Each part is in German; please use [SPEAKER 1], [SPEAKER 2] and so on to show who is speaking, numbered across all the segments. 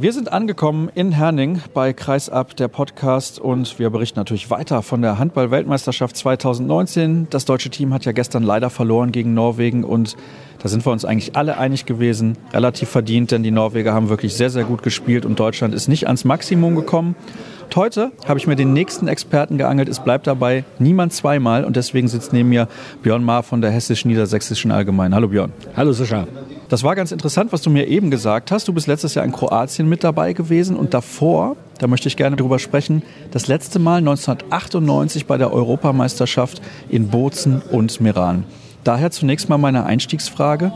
[SPEAKER 1] Wir sind angekommen in Herning bei Kreisab, der Podcast, und wir berichten natürlich weiter von der Handball-Weltmeisterschaft 2019. Das deutsche Team hat ja gestern leider verloren gegen Norwegen und da sind wir uns eigentlich alle einig gewesen. Relativ verdient, denn die Norweger haben wirklich sehr, sehr gut gespielt und Deutschland ist nicht ans Maximum gekommen. Und heute habe ich mir den nächsten Experten geangelt. Es bleibt dabei niemand zweimal und deswegen sitzt neben mir Björn Mahr von der Hessisch-Niedersächsischen Allgemeinen. Hallo Björn.
[SPEAKER 2] Hallo Sascha.
[SPEAKER 1] Das war ganz interessant, was du mir eben gesagt hast. Du bist letztes Jahr in Kroatien mit dabei gewesen und davor, da möchte ich gerne drüber sprechen, das letzte Mal 1998 bei der Europameisterschaft in Bozen und Meran. Daher zunächst mal meine Einstiegsfrage.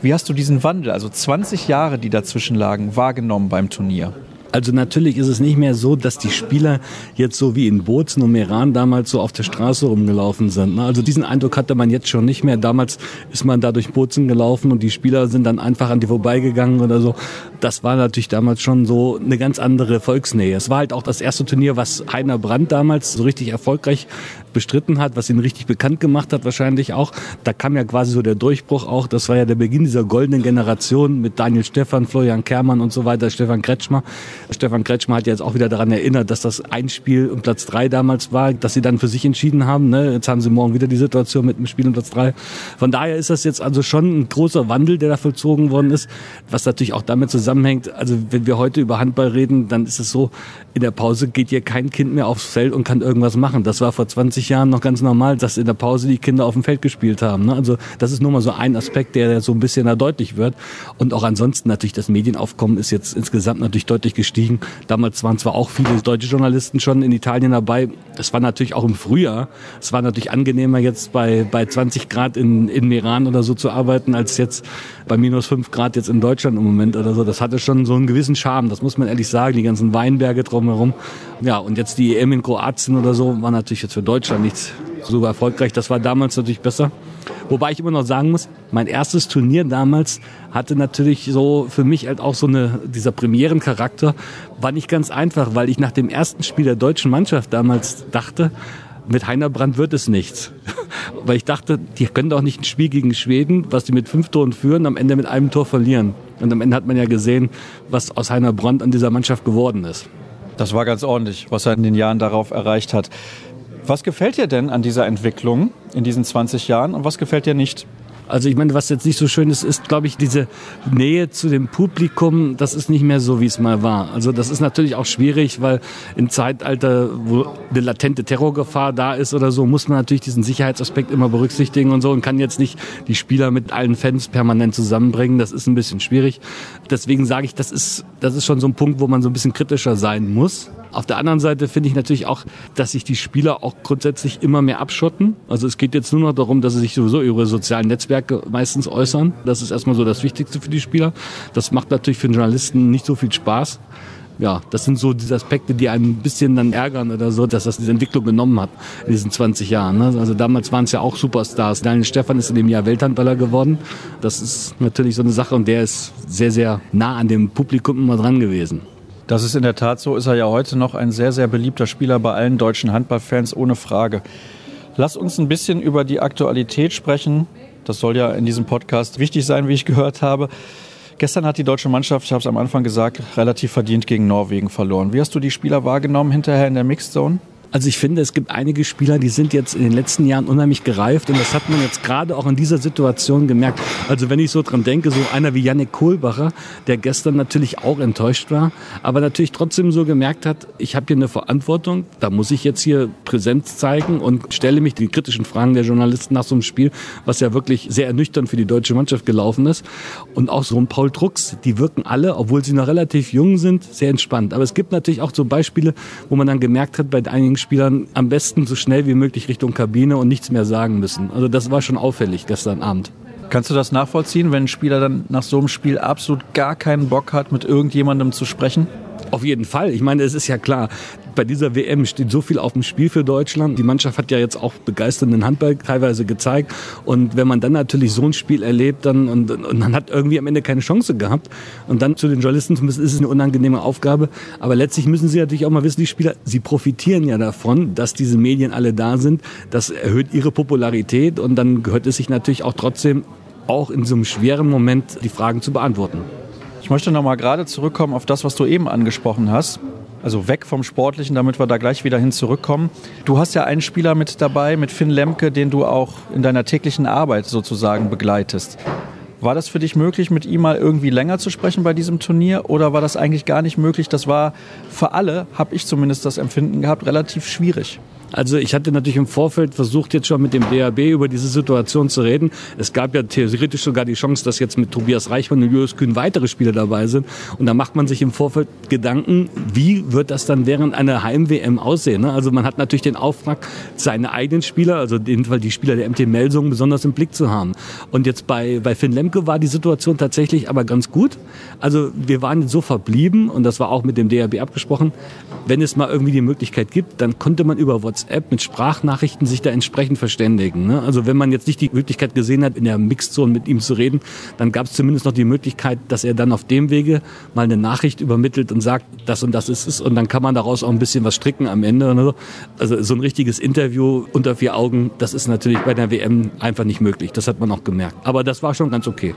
[SPEAKER 1] Wie hast du diesen Wandel, also 20 Jahre, die dazwischen lagen, wahrgenommen beim Turnier?
[SPEAKER 2] Also natürlich ist es nicht mehr so, dass die Spieler jetzt so wie in Bozen und Meran damals so auf der Straße rumgelaufen sind. Ne? Also diesen Eindruck hatte man jetzt schon nicht mehr. Damals ist man da durch Bozen gelaufen und die Spieler sind dann einfach an die vorbeigegangen oder so. Das war natürlich damals schon so eine ganz andere Volksnähe. Es war halt auch das erste Turnier, was Heiner Brandt damals so richtig erfolgreich bestritten hat, was ihn richtig bekannt gemacht hat wahrscheinlich auch. Da kam ja quasi so der Durchbruch auch. Das war ja der Beginn dieser goldenen Generation mit Daniel Stefan, Florian Kermann und so weiter, Stefan Kretschmer. Stefan Kretschmer hat jetzt auch wieder daran erinnert, dass das ein Spiel um Platz drei damals war, dass sie dann für sich entschieden haben. Ne? Jetzt haben sie morgen wieder die Situation mit dem Spiel um Platz drei. Von daher ist das jetzt also schon ein großer Wandel, der da vollzogen worden ist, was natürlich auch damit zusammenhängt. Also wenn wir heute über Handball reden, dann ist es so, in der Pause geht hier kein Kind mehr aufs Feld und kann irgendwas machen. Das war vor 20 Jahren noch ganz normal, dass in der Pause die Kinder auf dem Feld gespielt haben. Ne? Also das ist nur mal so ein Aspekt, der so ein bisschen da deutlich wird. Und auch ansonsten natürlich das Medienaufkommen ist jetzt insgesamt natürlich deutlich gestiegen. Damals waren zwar auch viele deutsche Journalisten schon in Italien dabei. Das war natürlich auch im Frühjahr. Es war natürlich angenehmer, jetzt bei, bei 20 Grad in, in Meran oder so zu arbeiten, als jetzt bei minus 5 Grad jetzt in Deutschland im Moment oder so. Das hatte schon so einen gewissen Charme, das muss man ehrlich sagen. Die ganzen Weinberge drumherum. Ja, und jetzt die EM in Kroatien oder so war natürlich jetzt für Deutschland nichts so erfolgreich. Das war damals natürlich besser. Wobei ich immer noch sagen muss, mein erstes Turnier damals hatte natürlich so für mich halt auch so eine, dieser Premierencharakter, war nicht ganz einfach, weil ich nach dem ersten Spiel der deutschen Mannschaft damals dachte, mit Heiner Brandt wird es nichts. Weil ich dachte, die können doch nicht ein Spiel gegen Schweden, was die mit fünf Toren führen, am Ende mit einem Tor verlieren. Und am Ende hat man ja gesehen, was aus Heiner Brandt an dieser Mannschaft geworden ist.
[SPEAKER 1] Das war ganz ordentlich, was er in den Jahren darauf erreicht hat. Was gefällt dir denn an dieser Entwicklung in diesen 20 Jahren und was gefällt dir nicht?
[SPEAKER 2] Also ich meine, was jetzt nicht so schön ist, ist, glaube ich, diese Nähe zu dem Publikum, das ist nicht mehr so, wie es mal war. Also das ist natürlich auch schwierig, weil im Zeitalter, wo eine latente Terrorgefahr da ist oder so, muss man natürlich diesen Sicherheitsaspekt immer berücksichtigen und so und kann jetzt nicht die Spieler mit allen Fans permanent zusammenbringen. Das ist ein bisschen schwierig. Deswegen sage ich, das ist, das ist schon so ein Punkt, wo man so ein bisschen kritischer sein muss. Auf der anderen Seite finde ich natürlich auch, dass sich die Spieler auch grundsätzlich immer mehr abschotten. Also es geht jetzt nur noch darum, dass sie sich sowieso über sozialen Netzwerke meistens äußern. Das ist erstmal so das Wichtigste für die Spieler. Das macht natürlich für den Journalisten nicht so viel Spaß ja, das sind so diese Aspekte, die einen ein bisschen dann ärgern oder so, dass das diese Entwicklung genommen hat in diesen 20 Jahren. Ne? Also damals waren es ja auch Superstars. Daniel Stefan ist in dem Jahr Welthandballer geworden. Das ist natürlich so eine Sache und der ist sehr, sehr nah an dem Publikum immer dran gewesen.
[SPEAKER 1] Das ist in der Tat so, ist er ja heute noch ein sehr, sehr beliebter Spieler bei allen deutschen Handballfans, ohne Frage. Lass uns ein bisschen über die Aktualität sprechen. Das soll ja in diesem Podcast wichtig sein, wie ich gehört habe. Gestern hat die deutsche Mannschaft, ich habe es am Anfang gesagt, relativ verdient gegen Norwegen verloren. Wie hast du die Spieler wahrgenommen hinterher in der Mixed Zone?
[SPEAKER 2] Also ich finde, es gibt einige Spieler, die sind jetzt in den letzten Jahren unheimlich gereift und das hat man jetzt gerade auch in dieser Situation gemerkt. Also wenn ich so dran denke, so einer wie Yannick Kohlbacher, der gestern natürlich auch enttäuscht war, aber natürlich trotzdem so gemerkt hat, ich habe hier eine Verantwortung, da muss ich jetzt hier Präsenz zeigen und stelle mich den kritischen Fragen der Journalisten nach so einem Spiel, was ja wirklich sehr ernüchternd für die deutsche Mannschaft gelaufen ist. Und auch so ein Paul Drucks, die wirken alle, obwohl sie noch relativ jung sind, sehr entspannt. Aber es gibt natürlich auch so Beispiele, wo man dann gemerkt hat, bei einigen Spielern am besten so schnell wie möglich Richtung Kabine und nichts mehr sagen müssen. Also das war schon auffällig gestern Abend.
[SPEAKER 1] Kannst du das nachvollziehen, wenn ein Spieler dann nach so einem Spiel absolut gar keinen Bock hat, mit irgendjemandem zu sprechen?
[SPEAKER 2] Auf jeden Fall. Ich meine, es ist ja klar, bei dieser WM steht so viel auf dem Spiel für Deutschland. Die Mannschaft hat ja jetzt auch begeisternden Handball teilweise gezeigt. Und wenn man dann natürlich so ein Spiel erlebt dann, und, und man hat irgendwie am Ende keine Chance gehabt und dann zu den Journalisten zu müssen, ist es eine unangenehme Aufgabe. Aber letztlich müssen sie natürlich auch mal wissen, die Spieler, sie profitieren ja davon, dass diese Medien alle da sind. Das erhöht ihre Popularität und dann gehört es sich natürlich auch trotzdem auch in so einem schweren Moment die Fragen zu beantworten.
[SPEAKER 1] Ich möchte noch mal gerade zurückkommen auf das, was du eben angesprochen hast. Also weg vom Sportlichen, damit wir da gleich wieder hin zurückkommen. Du hast ja einen Spieler mit dabei, mit Finn Lemke, den du auch in deiner täglichen Arbeit sozusagen begleitest. War das für dich möglich, mit ihm mal irgendwie länger zu sprechen bei diesem Turnier oder war das eigentlich gar nicht möglich? Das war für alle, habe ich zumindest das Empfinden gehabt, relativ schwierig.
[SPEAKER 2] Also ich hatte natürlich im Vorfeld versucht, jetzt schon mit dem DAB über diese Situation zu reden. Es gab ja theoretisch sogar die Chance, dass jetzt mit Tobias Reichmann und Julius Kühn weitere Spieler dabei sind. Und da macht man sich im Vorfeld Gedanken, wie wird das dann während einer Heim-WM aussehen? Ne? Also man hat natürlich den Auftrag, seine eigenen Spieler, also in dem Fall die Spieler der MT Melsungen, besonders im Blick zu haben. Und jetzt bei, bei Finn Lemke war die Situation tatsächlich aber ganz gut. Also wir waren so verblieben, und das war auch mit dem DAB abgesprochen, wenn es mal irgendwie die Möglichkeit gibt, dann konnte man über WhatsApp WhatsApp mit Sprachnachrichten sich da entsprechend verständigen. Ne? Also wenn man jetzt nicht die Möglichkeit gesehen hat, in der Mixzone mit ihm zu reden, dann gab es zumindest noch die Möglichkeit, dass er dann auf dem Wege mal eine Nachricht übermittelt und sagt, das und das ist es und dann kann man daraus auch ein bisschen was stricken am Ende. Ne? Also so ein richtiges Interview unter vier Augen, das ist natürlich bei der WM einfach nicht möglich. Das hat man auch gemerkt. Aber das war schon ganz okay.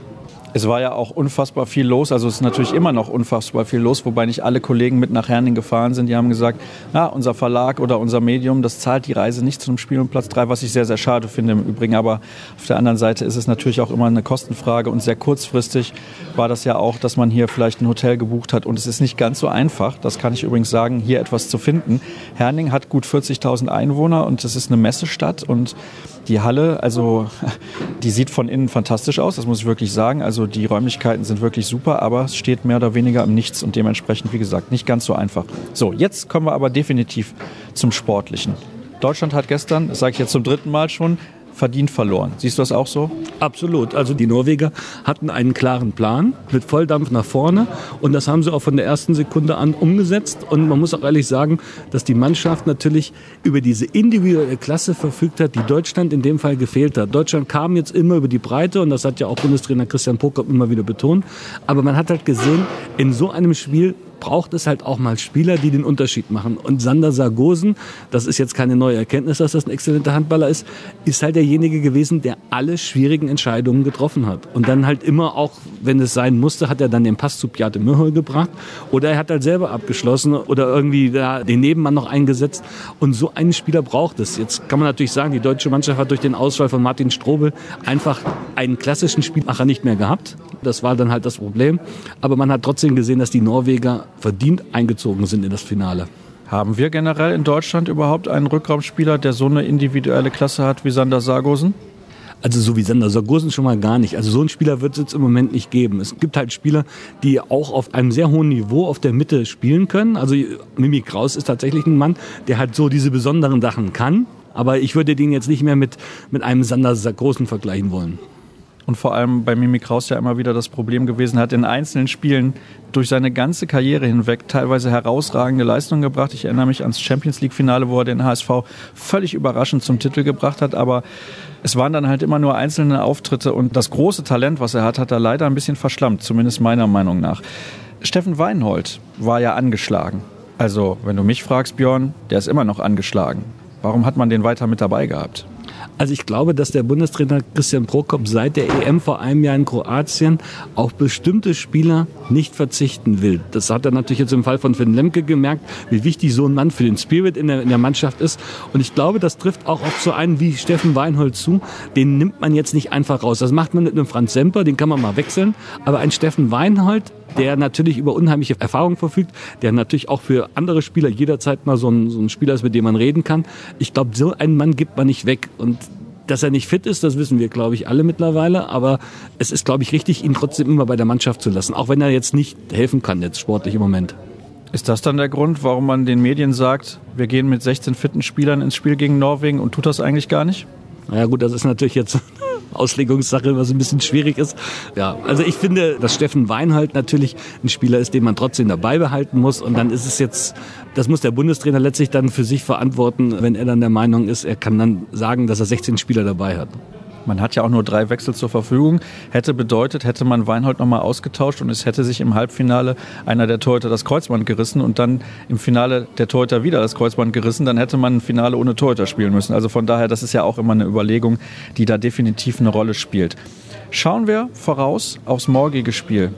[SPEAKER 1] Es war ja auch unfassbar viel los. Also es ist natürlich immer noch unfassbar viel los, wobei nicht alle Kollegen mit nach Herning gefahren sind. Die haben gesagt, na, unser Verlag oder unser Medium, das zahlt die Reise nicht zu einem Spiel um Platz 3, was ich sehr, sehr schade finde im Übrigen. Aber auf der anderen Seite ist es natürlich auch immer eine Kostenfrage und sehr kurzfristig war das ja auch, dass man hier vielleicht ein Hotel gebucht hat. Und es ist nicht ganz so einfach, das kann ich übrigens sagen, hier etwas zu finden. Herning hat gut 40.000 Einwohner und es ist eine Messestadt und die Halle, also die sieht von innen fantastisch aus, das muss ich wirklich sagen. Also die Räumlichkeiten sind wirklich super, aber es steht mehr oder weniger im Nichts und dementsprechend, wie gesagt, nicht ganz so einfach. So, jetzt kommen wir aber definitiv zum Sportlichen. Deutschland hat gestern, das sage ich jetzt zum dritten Mal schon, verdient verloren. Siehst du das auch so?
[SPEAKER 2] Absolut. Also die Norweger hatten einen klaren Plan mit Volldampf nach vorne und das haben sie auch von der ersten Sekunde an umgesetzt. Und man muss auch ehrlich sagen, dass die Mannschaft natürlich über diese individuelle Klasse verfügt hat, die Deutschland in dem Fall gefehlt hat. Deutschland kam jetzt immer über die Breite und das hat ja auch Bundestrainer Christian Prokop immer wieder betont. Aber man hat halt gesehen, in so einem Spiel braucht es halt auch mal Spieler, die den Unterschied machen. Und Sander Sargosen, das ist jetzt keine neue Erkenntnis, dass das ein exzellenter Handballer ist, ist halt derjenige gewesen, der alle schwierigen Entscheidungen getroffen hat. Und dann halt immer auch, wenn es sein musste, hat er dann den Pass zu Piate Mühol gebracht oder er hat halt selber abgeschlossen oder irgendwie da den Nebenmann noch eingesetzt. Und so einen Spieler braucht es. Jetzt kann man natürlich sagen, die deutsche Mannschaft hat durch den Ausfall von Martin Strobel einfach einen klassischen Spielmacher nicht mehr gehabt. Das war dann halt das Problem. Aber man hat trotzdem gesehen, dass die Norweger verdient eingezogen sind in das Finale.
[SPEAKER 1] Haben wir generell in Deutschland überhaupt einen Rückraumspieler, der so eine individuelle Klasse hat wie Sander Sargosen?
[SPEAKER 2] Also so wie Sander Sargosen schon mal gar nicht. Also so einen Spieler wird es jetzt im Moment nicht geben. Es gibt halt Spieler, die auch auf einem sehr hohen Niveau auf der Mitte spielen können. Also Mimi Kraus ist tatsächlich ein Mann, der halt so diese besonderen Sachen kann. Aber ich würde den jetzt nicht mehr mit, mit einem Sander Sargosen vergleichen wollen
[SPEAKER 1] und vor allem bei Mimi Kraus ja immer wieder das Problem gewesen hat, in einzelnen Spielen durch seine ganze Karriere hinweg teilweise herausragende Leistungen gebracht. Ich erinnere mich ans Champions League Finale, wo er den HSV völlig überraschend zum Titel gebracht hat, aber es waren dann halt immer nur einzelne Auftritte und das große Talent, was er hat, hat er leider ein bisschen verschlammt, zumindest meiner Meinung nach. Steffen Weinhold war ja angeschlagen. Also, wenn du mich fragst, Björn, der ist immer noch angeschlagen. Warum hat man den weiter mit dabei gehabt?
[SPEAKER 2] Also ich glaube, dass der Bundestrainer Christian Prokop seit der EM vor einem Jahr in Kroatien auf bestimmte Spieler nicht verzichten will. Das hat er natürlich jetzt im Fall von Finn Lemke gemerkt, wie wichtig so ein Mann für den Spirit in der, in der Mannschaft ist. Und ich glaube, das trifft auch auf so einen wie Steffen Weinhold zu. Den nimmt man jetzt nicht einfach raus. Das macht man mit einem Franz Semper, den kann man mal wechseln. Aber ein Steffen Weinhold, der natürlich über unheimliche Erfahrung verfügt, der natürlich auch für andere Spieler jederzeit mal so ein, so ein Spieler ist, mit dem man reden kann. Ich glaube, so einen Mann gibt man nicht weg. Und dass er nicht fit ist, das wissen wir, glaube ich, alle mittlerweile. Aber es ist, glaube ich, richtig, ihn trotzdem immer bei der Mannschaft zu lassen, auch wenn er jetzt nicht helfen kann, jetzt sportlich im Moment.
[SPEAKER 1] Ist das dann der Grund, warum man den Medien sagt, wir gehen mit 16 fitten Spielern ins Spiel gegen Norwegen und tut das eigentlich gar nicht?
[SPEAKER 2] Naja gut, das ist natürlich jetzt Auslegungssache, was ein bisschen schwierig ist. Ja, also ich finde, dass Steffen Weinhold natürlich ein Spieler ist, den man trotzdem dabei behalten muss. Und dann ist es jetzt, das muss der Bundestrainer letztlich dann für sich verantworten, wenn er dann der Meinung ist, er kann dann sagen, dass er 16 Spieler dabei hat.
[SPEAKER 1] Man hat ja auch nur drei Wechsel zur Verfügung. Hätte bedeutet, hätte man Weinhold nochmal ausgetauscht und es hätte sich im Halbfinale einer der Torhüter das Kreuzband gerissen und dann im Finale der Torhüter wieder das Kreuzband gerissen, dann hätte man ein Finale ohne Torhüter spielen müssen. Also von daher, das ist ja auch immer eine Überlegung, die da definitiv eine Rolle spielt. Schauen wir voraus aufs morgige Spiel.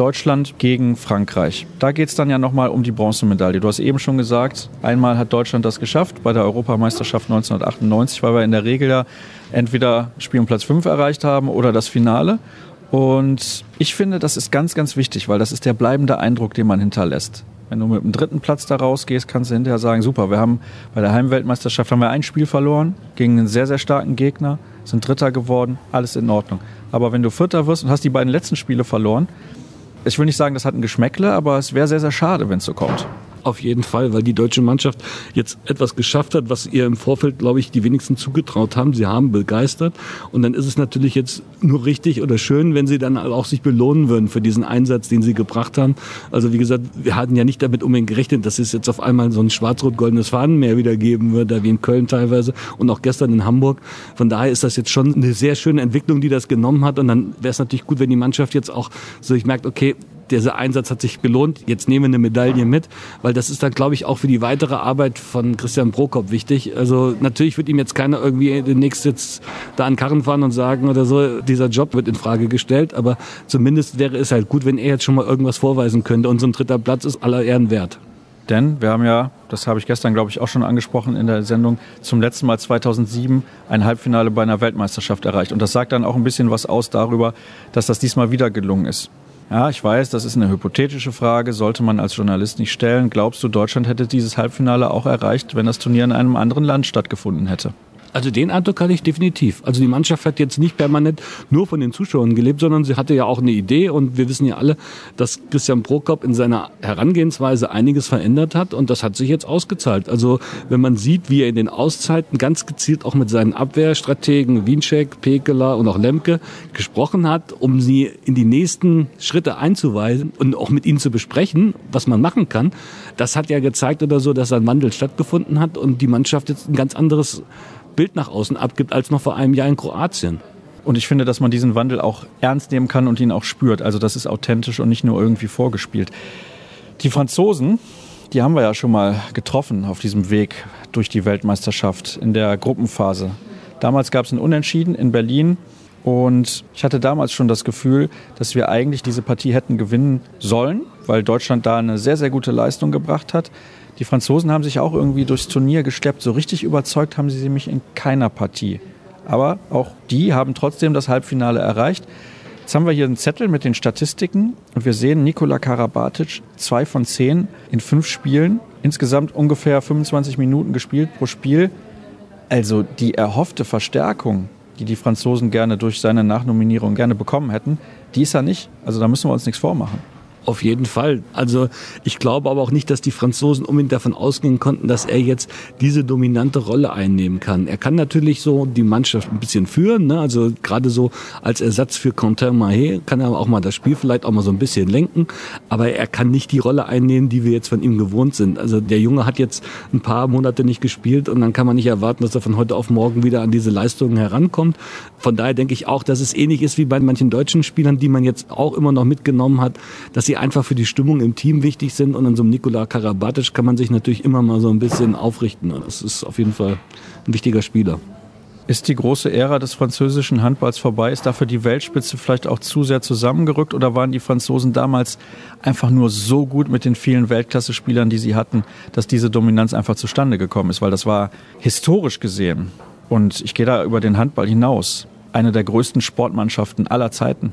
[SPEAKER 1] Deutschland gegen Frankreich. Da geht es dann ja nochmal um die Bronzemedaille. Du hast eben schon gesagt, einmal hat Deutschland das geschafft bei der Europameisterschaft 1998, weil wir in der Regel ja entweder Spiel um Platz 5 erreicht haben oder das Finale. Und ich finde, das ist ganz, ganz wichtig, weil das ist der bleibende Eindruck, den man hinterlässt. Wenn du mit dem dritten Platz da rausgehst, kannst du hinterher sagen, super, wir haben bei der Heimweltmeisterschaft haben wir ein Spiel verloren gegen einen sehr, sehr starken Gegner, sind Dritter geworden, alles in Ordnung. Aber wenn du Vierter wirst und hast die beiden letzten Spiele verloren, ich will nicht sagen, das hat ein Geschmäckle, aber es wäre sehr, sehr schade, wenn es so kommt.
[SPEAKER 2] Auf jeden Fall, weil die deutsche Mannschaft jetzt etwas geschafft hat, was ihr im Vorfeld, glaube ich, die wenigsten zugetraut haben. Sie haben begeistert. Und dann ist es natürlich jetzt nur richtig oder schön, wenn sie dann auch sich belohnen würden für diesen Einsatz, den sie gebracht haben. Also wie gesagt, wir hatten ja nicht damit unbedingt gerechnet, dass es jetzt auf einmal so ein schwarz-rot-goldenes Fahnenmeer wieder geben wird, da wie in Köln teilweise und auch gestern in Hamburg. Von daher ist das jetzt schon eine sehr schöne Entwicklung, die das genommen hat. Und dann wäre es natürlich gut, wenn die Mannschaft jetzt auch so, ich merke, okay, dieser Einsatz hat sich gelohnt, jetzt nehmen wir eine Medaille mit, weil das ist dann, glaube ich, auch für die weitere Arbeit von Christian Prokop wichtig. Also natürlich wird ihm jetzt keiner irgendwie demnächst jetzt da an Karren fahren und sagen oder so, dieser Job wird in Frage gestellt, aber zumindest wäre es halt gut, wenn er jetzt schon mal irgendwas vorweisen könnte und so ein dritter Platz ist aller Ehren wert.
[SPEAKER 1] Denn wir haben ja, das habe ich gestern, glaube ich, auch schon angesprochen in der Sendung, zum letzten Mal 2007 ein Halbfinale bei einer Weltmeisterschaft erreicht. Und das sagt dann auch ein bisschen was aus darüber, dass das diesmal wieder gelungen ist. Ja, ich weiß, das ist eine hypothetische Frage, sollte man als Journalist nicht stellen. Glaubst du, Deutschland hätte dieses Halbfinale auch erreicht, wenn das Turnier in einem anderen Land stattgefunden hätte?
[SPEAKER 2] Also den Eindruck hatte ich definitiv. Also die Mannschaft hat jetzt nicht permanent nur von den Zuschauern gelebt, sondern sie hatte ja auch eine Idee und wir wissen ja alle, dass Christian Prokop in seiner Herangehensweise einiges verändert hat und das hat sich jetzt ausgezahlt. Also wenn man sieht, wie er in den Auszeiten ganz gezielt auch mit seinen Abwehrstrategen Wiencheck, Pekela und auch Lemke gesprochen hat, um sie in die nächsten Schritte einzuweisen und auch mit ihnen zu besprechen, was man machen kann, das hat ja gezeigt oder so, dass ein Wandel stattgefunden hat und die Mannschaft jetzt ein ganz anderes Bild nach außen abgibt als noch vor einem Jahr in Kroatien.
[SPEAKER 1] Und ich finde, dass man diesen Wandel auch ernst nehmen kann und ihn auch spürt. Also das ist authentisch und nicht nur irgendwie vorgespielt. Die Franzosen, die haben wir ja schon mal getroffen auf diesem Weg durch die Weltmeisterschaft in der Gruppenphase. Damals gab es ein Unentschieden in Berlin und ich hatte damals schon das Gefühl, dass wir eigentlich diese Partie hätten gewinnen sollen, weil Deutschland da eine sehr, sehr gute Leistung gebracht hat. Die Franzosen haben sich auch irgendwie durchs Turnier geschleppt. So richtig überzeugt haben sie mich in keiner Partie. Aber auch die haben trotzdem das Halbfinale erreicht. Jetzt haben wir hier einen Zettel mit den Statistiken und wir sehen Nikola Karabatic, zwei von zehn in fünf Spielen, insgesamt ungefähr 25 Minuten gespielt pro Spiel. Also die erhoffte Verstärkung, die die Franzosen gerne durch seine Nachnominierung gerne bekommen hätten, die ist er nicht. Also da müssen wir uns nichts vormachen.
[SPEAKER 2] Auf jeden Fall. Also ich glaube aber auch nicht, dass die Franzosen unbedingt davon ausgehen konnten, dass er jetzt diese dominante Rolle einnehmen kann. Er kann natürlich so die Mannschaft ein bisschen führen, ne? also gerade so als Ersatz für Quentin Mahé kann er auch mal das Spiel vielleicht auch mal so ein bisschen lenken, aber er kann nicht die Rolle einnehmen, die wir jetzt von ihm gewohnt sind. Also der Junge hat jetzt ein paar Monate nicht gespielt und dann kann man nicht erwarten, dass er von heute auf morgen wieder an diese Leistungen herankommt. Von daher denke ich auch, dass es ähnlich ist wie bei manchen deutschen Spielern, die man jetzt auch immer noch mitgenommen hat, dass sie einfach für die Stimmung im Team wichtig sind. Und an so einem Nikola Karabatic kann man sich natürlich immer mal so ein bisschen aufrichten. Das ist auf jeden Fall ein wichtiger Spieler.
[SPEAKER 1] Ist die große Ära des französischen Handballs vorbei? Ist dafür die Weltspitze vielleicht auch zu sehr zusammengerückt oder waren die Franzosen damals einfach nur so gut mit den vielen Weltklasse-Spielern, die sie hatten, dass diese Dominanz einfach zustande gekommen ist? Weil das war historisch gesehen, und ich gehe da über den Handball hinaus, eine der größten Sportmannschaften aller Zeiten.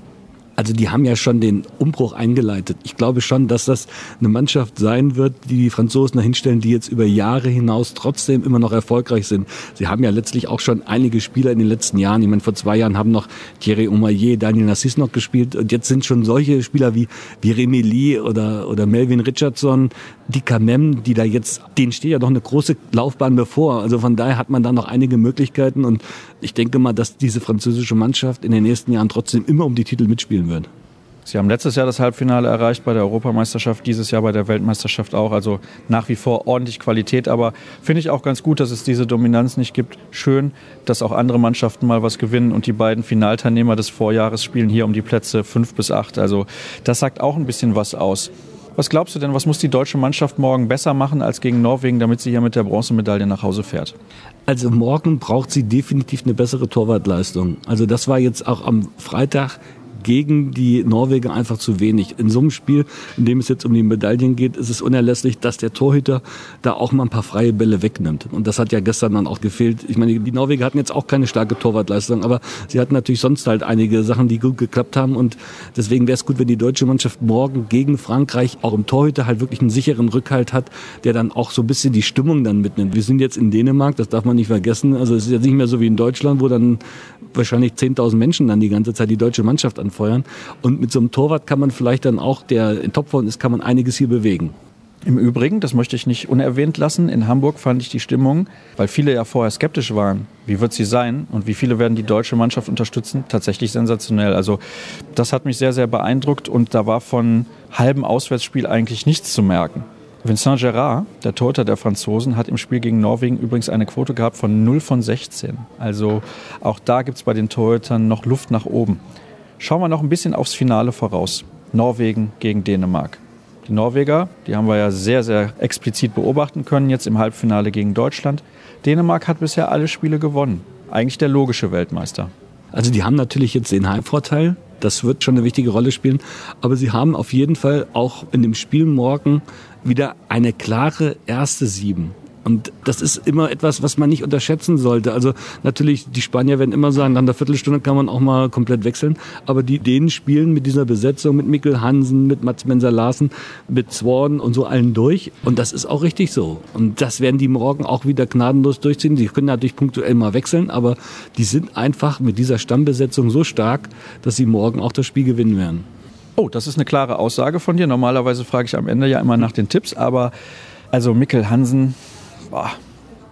[SPEAKER 2] Also die haben ja schon den Umbruch eingeleitet. Ich glaube schon, dass das eine Mannschaft sein wird, die die Franzosen dahinstellen, die jetzt über Jahre hinaus trotzdem immer noch erfolgreich sind. Sie haben ja letztlich auch schon einige Spieler in den letzten Jahren. Ich meine, vor zwei Jahren haben noch Thierry Omayer, Daniel Nassis noch gespielt. Und jetzt sind schon solche Spieler wie, wie Remy Lee oder, oder Melvin Richardson, die Kamem, die da jetzt, denen steht ja noch eine große Laufbahn bevor. Also von daher hat man da noch einige Möglichkeiten. Und ich denke mal, dass diese französische Mannschaft in den nächsten Jahren trotzdem immer um die Titel mitspielen wird.
[SPEAKER 1] Sie haben letztes Jahr das Halbfinale erreicht bei der Europameisterschaft, dieses Jahr bei der Weltmeisterschaft auch. Also nach wie vor ordentlich Qualität. Aber finde ich auch ganz gut, dass es diese Dominanz nicht gibt. Schön, dass auch andere Mannschaften mal was gewinnen. Und die beiden Finalteilnehmer des Vorjahres spielen hier um die Plätze fünf bis acht. Also das sagt auch ein bisschen was aus. Was glaubst du denn, was muss die deutsche Mannschaft morgen besser machen als gegen Norwegen, damit sie hier mit der Bronzemedaille nach Hause fährt?
[SPEAKER 2] Also morgen braucht sie definitiv eine bessere Torwartleistung. Also das war jetzt auch am Freitag gegen die Norweger einfach zu wenig. In so einem Spiel, in dem es jetzt um die Medaillen geht, ist es unerlässlich, dass der Torhüter da auch mal ein paar freie Bälle wegnimmt. Und das hat ja gestern dann auch gefehlt. Ich meine, die Norweger hatten jetzt auch keine starke Torwartleistung, aber sie hatten natürlich sonst halt einige Sachen, die gut geklappt haben. Und deswegen wäre es gut, wenn die deutsche Mannschaft morgen gegen Frankreich auch im Torhüter halt wirklich einen sicheren Rückhalt hat, der dann auch so ein bisschen die Stimmung dann mitnimmt. Wir sind jetzt in Dänemark, das darf man nicht vergessen. Also es ist jetzt nicht mehr so wie in Deutschland, wo dann wahrscheinlich 10.000 Menschen dann die ganze Zeit die deutsche Mannschaft anfeuern. Und mit so einem Torwart kann man vielleicht dann auch, der in Topform ist, kann man einiges hier bewegen.
[SPEAKER 1] Im Übrigen, das möchte ich nicht unerwähnt lassen, in Hamburg fand ich die Stimmung, weil viele ja vorher skeptisch waren, wie wird sie sein und wie viele werden die deutsche Mannschaft unterstützen, tatsächlich sensationell. Also das hat mich sehr, sehr beeindruckt und da war von halbem Auswärtsspiel eigentlich nichts zu merken. Vincent Gerard, der Torhüter der Franzosen, hat im Spiel gegen Norwegen übrigens eine Quote gehabt von 0 von 16. Also auch da gibt es bei den Torhütern noch Luft nach oben. Schauen wir noch ein bisschen aufs Finale voraus. Norwegen gegen Dänemark. Die Norweger, die haben wir ja sehr, sehr explizit beobachten können, jetzt im Halbfinale gegen Deutschland. Dänemark hat bisher alle Spiele gewonnen. Eigentlich der logische Weltmeister.
[SPEAKER 2] Also die haben natürlich jetzt den Heimvorteil. Das wird schon eine wichtige Rolle spielen. Aber sie haben auf jeden Fall auch in dem Spiel morgen wieder eine klare erste Sieben. Und das ist immer etwas, was man nicht unterschätzen sollte. Also natürlich, die Spanier werden immer sagen, nach einer Viertelstunde kann man auch mal komplett wechseln. Aber die Dänen spielen mit dieser Besetzung, mit Mikkel Hansen, mit Mats Menser Larsen, mit Swan und so allen durch. Und das ist auch richtig so. Und das werden die morgen auch wieder gnadenlos durchziehen. Die können natürlich punktuell mal wechseln, aber die sind einfach mit dieser Stammbesetzung so stark, dass sie morgen auch das Spiel gewinnen werden.
[SPEAKER 1] Oh, das ist eine klare Aussage von dir. Normalerweise frage ich am Ende ja immer nach den Tipps, aber also Mikkel Hansen, boah,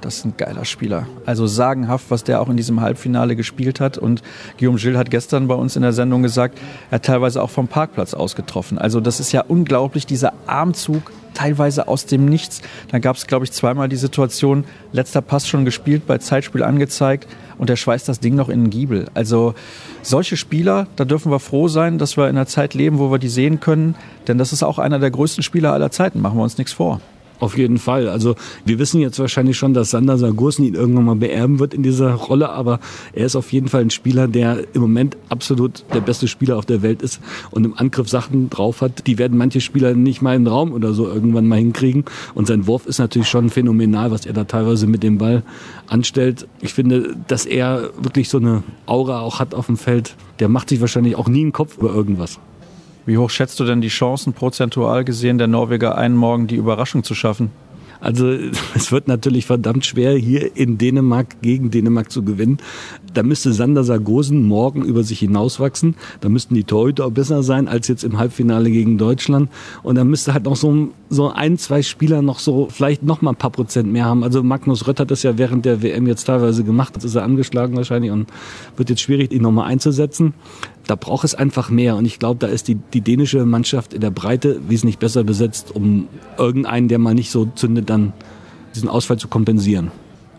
[SPEAKER 1] das ist ein geiler Spieler. Also sagenhaft, was der auch in diesem Halbfinale gespielt hat. Und Guillaume Gilles hat gestern bei uns in der Sendung gesagt, er hat teilweise auch vom Parkplatz ausgetroffen. Also das ist ja unglaublich, dieser Armzug teilweise aus dem Nichts. Dann gab es, glaube ich, zweimal die Situation, letzter Pass schon gespielt, bei Zeitspiel angezeigt und er schweißt das Ding noch in den Giebel. Also solche Spieler, da dürfen wir froh sein, dass wir in einer Zeit leben, wo wir die sehen können, denn das ist auch einer der größten Spieler aller Zeiten, machen wir uns nichts vor.
[SPEAKER 2] Auf jeden Fall. Also wir wissen jetzt wahrscheinlich schon, dass Sander Sargosen ihn irgendwann mal beerben wird in dieser Rolle, aber er ist auf jeden Fall ein Spieler, der im Moment absolut der beste Spieler auf der Welt ist und im Angriff Sachen drauf hat. Die werden manche Spieler nicht mal im Raum oder so irgendwann mal hinkriegen. Und sein Wurf ist natürlich schon phänomenal, was er da teilweise mit dem Ball anstellt. Ich finde, dass er wirklich so eine Aura auch hat auf dem Feld. Der macht sich wahrscheinlich auch nie einen Kopf über irgendwas.
[SPEAKER 1] Wie hoch schätzt du denn die Chancen prozentual gesehen der Norweger einen Morgen die Überraschung zu schaffen?
[SPEAKER 2] Also es wird natürlich verdammt schwer, hier in Dänemark gegen Dänemark zu gewinnen. Da müsste Sander Sargosen morgen über sich hinauswachsen. Da müssten die Torhüter auch besser sein als jetzt im Halbfinale gegen Deutschland. Und da müsste halt noch so, so ein, zwei Spieler noch so vielleicht noch mal ein paar Prozent mehr haben. Also Magnus Rött hat das ja während der WM jetzt teilweise gemacht. Jetzt ist er angeschlagen wahrscheinlich und wird jetzt schwierig, ihn nochmal einzusetzen da braucht es einfach mehr. Und ich glaube, da ist die, die dänische Mannschaft in der Breite wesentlich besser besetzt, um irgendeinen, der mal nicht so zündet, dann diesen Ausfall zu kompensieren.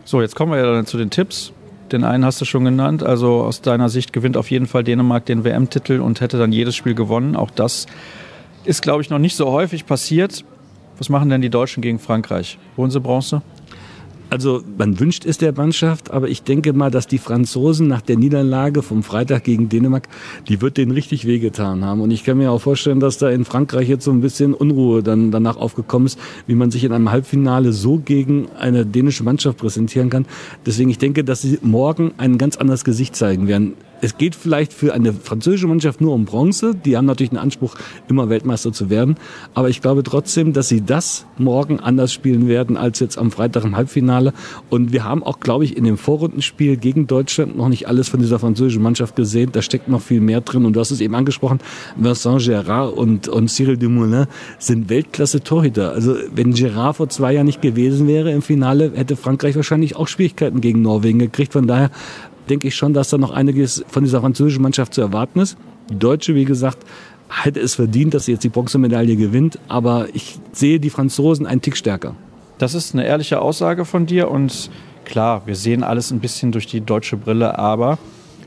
[SPEAKER 1] So, jetzt kommen wir ja dann zu den Tipps. Den einen hast du schon genannt. Also aus deiner Sicht gewinnt auf jeden Fall Dänemark den WM-Titel und hätte dann jedes Spiel gewonnen. Auch das ist, glaube ich, noch nicht so häufig passiert. Was machen denn die Deutschen gegen Frankreich? Holen sie Bronze?
[SPEAKER 2] Also man wünscht es der Mannschaft, aber ich denke mal, dass die Franzosen nach der Niederlage vom Freitag gegen Dänemark, die wird denen richtig wehgetan haben. Und ich kann mir auch vorstellen, dass da in Frankreich jetzt so ein bisschen Unruhe dann danach aufgekommen ist, wie man sich in einem Halbfinale so gegen eine dänische Mannschaft präsentieren kann. Deswegen, ich denke, dass sie morgen ein ganz anderes Gesicht zeigen werden es geht vielleicht für eine französische Mannschaft nur um Bronze. Die haben natürlich einen Anspruch, immer Weltmeister zu werden. Aber ich glaube trotzdem, dass sie das morgen anders spielen werden als jetzt am Freitag im Halbfinale. Und wir haben auch, glaube ich, in dem Vorrundenspiel gegen Deutschland noch nicht alles von dieser französischen Mannschaft gesehen. Da steckt noch viel mehr drin. Und du hast es eben angesprochen, Vincent Gérard und, und Cyril Dumoulin sind Weltklasse-Torhüter. Also wenn Gérard vor zwei Jahren nicht gewesen wäre im Finale, hätte Frankreich wahrscheinlich auch Schwierigkeiten gegen Norwegen gekriegt. Von daher denke ich schon, dass da noch einiges von dieser französischen Mannschaft zu erwarten ist. Die deutsche, wie gesagt, hätte es verdient, dass sie jetzt die Bronzemedaille gewinnt, aber ich sehe die Franzosen einen Tick stärker.
[SPEAKER 1] Das ist eine ehrliche Aussage von dir und klar, wir sehen alles ein bisschen durch die deutsche Brille, aber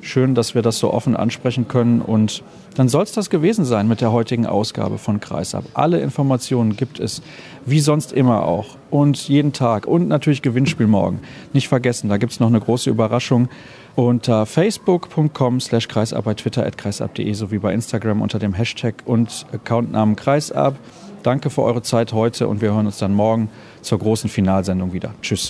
[SPEAKER 1] Schön, dass wir das so offen ansprechen können. Und dann soll es das gewesen sein mit der heutigen Ausgabe von Kreisab. Alle Informationen gibt es, wie sonst immer auch. Und jeden Tag. Und natürlich Gewinnspiel morgen. Nicht vergessen, da gibt es noch eine große Überraschung. Unter facebook.com slash kreisab, bei Twitter at kreisab.de sowie bei Instagram unter dem Hashtag und Accountnamen Kreisab. Danke für eure Zeit heute und wir hören uns dann morgen zur großen Finalsendung wieder. Tschüss.